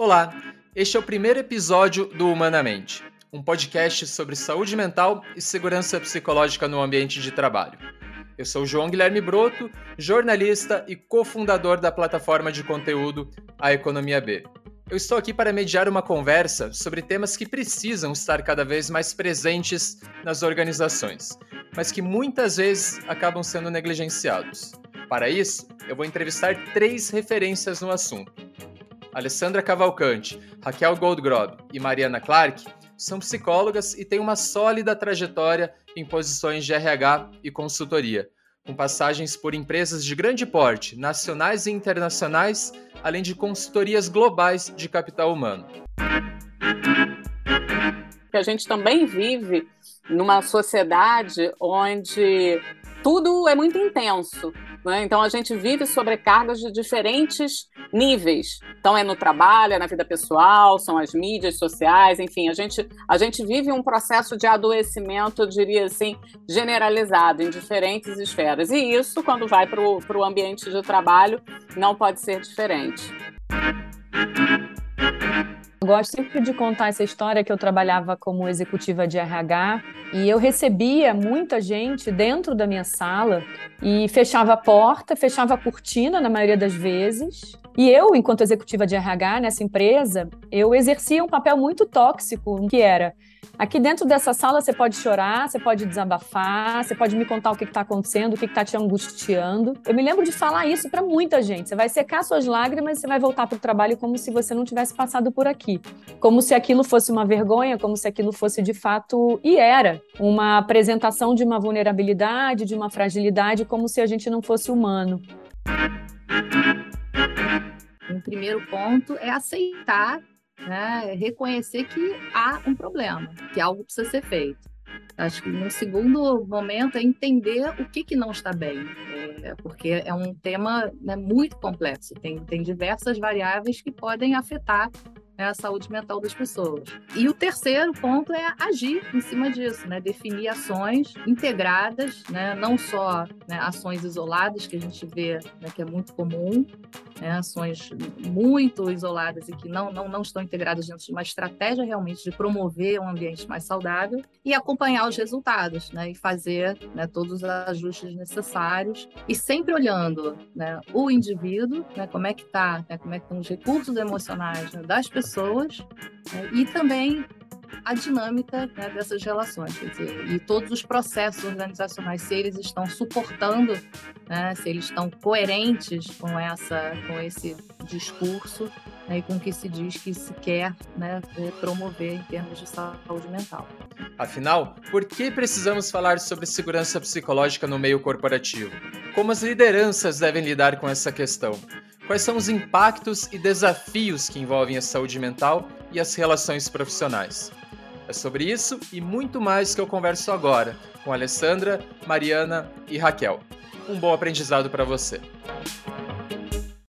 Olá, este é o primeiro episódio do Humanamente, um podcast sobre saúde mental e segurança psicológica no ambiente de trabalho. Eu sou João Guilherme Broto, jornalista e cofundador da plataforma de conteúdo A Economia B. Eu estou aqui para mediar uma conversa sobre temas que precisam estar cada vez mais presentes nas organizações, mas que muitas vezes acabam sendo negligenciados. Para isso, eu vou entrevistar três referências no assunto Alessandra Cavalcante, Raquel Goldgrob e Mariana Clark são psicólogas e têm uma sólida trajetória em posições de RH e consultoria, com passagens por empresas de grande porte, nacionais e internacionais, além de consultorias globais de capital humano. A gente também vive numa sociedade onde tudo é muito intenso. Né? Então a gente vive sobrecargas de diferentes níveis. Então é no trabalho, é na vida pessoal, são as mídias sociais, enfim, a gente, a gente vive um processo de adoecimento, eu diria assim, generalizado em diferentes esferas. E isso, quando vai para o ambiente de trabalho, não pode ser diferente. Eu gosto sempre de contar essa história que eu trabalhava como executiva de RH e eu recebia muita gente dentro da minha sala e fechava a porta, fechava a cortina na maioria das vezes. E eu, enquanto executiva de RH nessa empresa, eu exercia um papel muito tóxico, que era Aqui dentro dessa sala você pode chorar, você pode desabafar, você pode me contar o que está acontecendo, o que está te angustiando. Eu me lembro de falar isso para muita gente. Você vai secar suas lágrimas e você vai voltar para o trabalho como se você não tivesse passado por aqui. Como se aquilo fosse uma vergonha, como se aquilo fosse de fato, e era, uma apresentação de uma vulnerabilidade, de uma fragilidade, como se a gente não fosse humano. Um primeiro ponto é aceitar né, reconhecer que há um problema, que algo precisa ser feito. Acho que no segundo momento é entender o que, que não está bem, é, porque é um tema né, muito complexo, tem, tem diversas variáveis que podem afetar né, a saúde mental das pessoas. E o terceiro ponto é agir em cima disso, né, definir ações integradas, né, não só né, ações isoladas que a gente vê né, que é muito comum, né, ações muito isoladas e que não, não, não estão integradas dentro de uma estratégia realmente de promover um ambiente mais saudável e acompanhar os resultados né, e fazer né, todos os ajustes necessários e sempre olhando né, o indivíduo, né, como é que está, né, como é que estão os recursos emocionais né, das pessoas né, e também a dinâmica né, dessas relações, quer dizer, e todos os processos organizacionais, se eles estão suportando, né, se eles estão coerentes com essa, com esse discurso né, e com o que se diz que se quer né, promover em termos de saúde mental. Afinal, por que precisamos falar sobre segurança psicológica no meio corporativo? Como as lideranças devem lidar com essa questão? Quais são os impactos e desafios que envolvem a saúde mental e as relações profissionais? É sobre isso e muito mais que eu converso agora com Alessandra, Mariana e Raquel. Um bom aprendizado para você.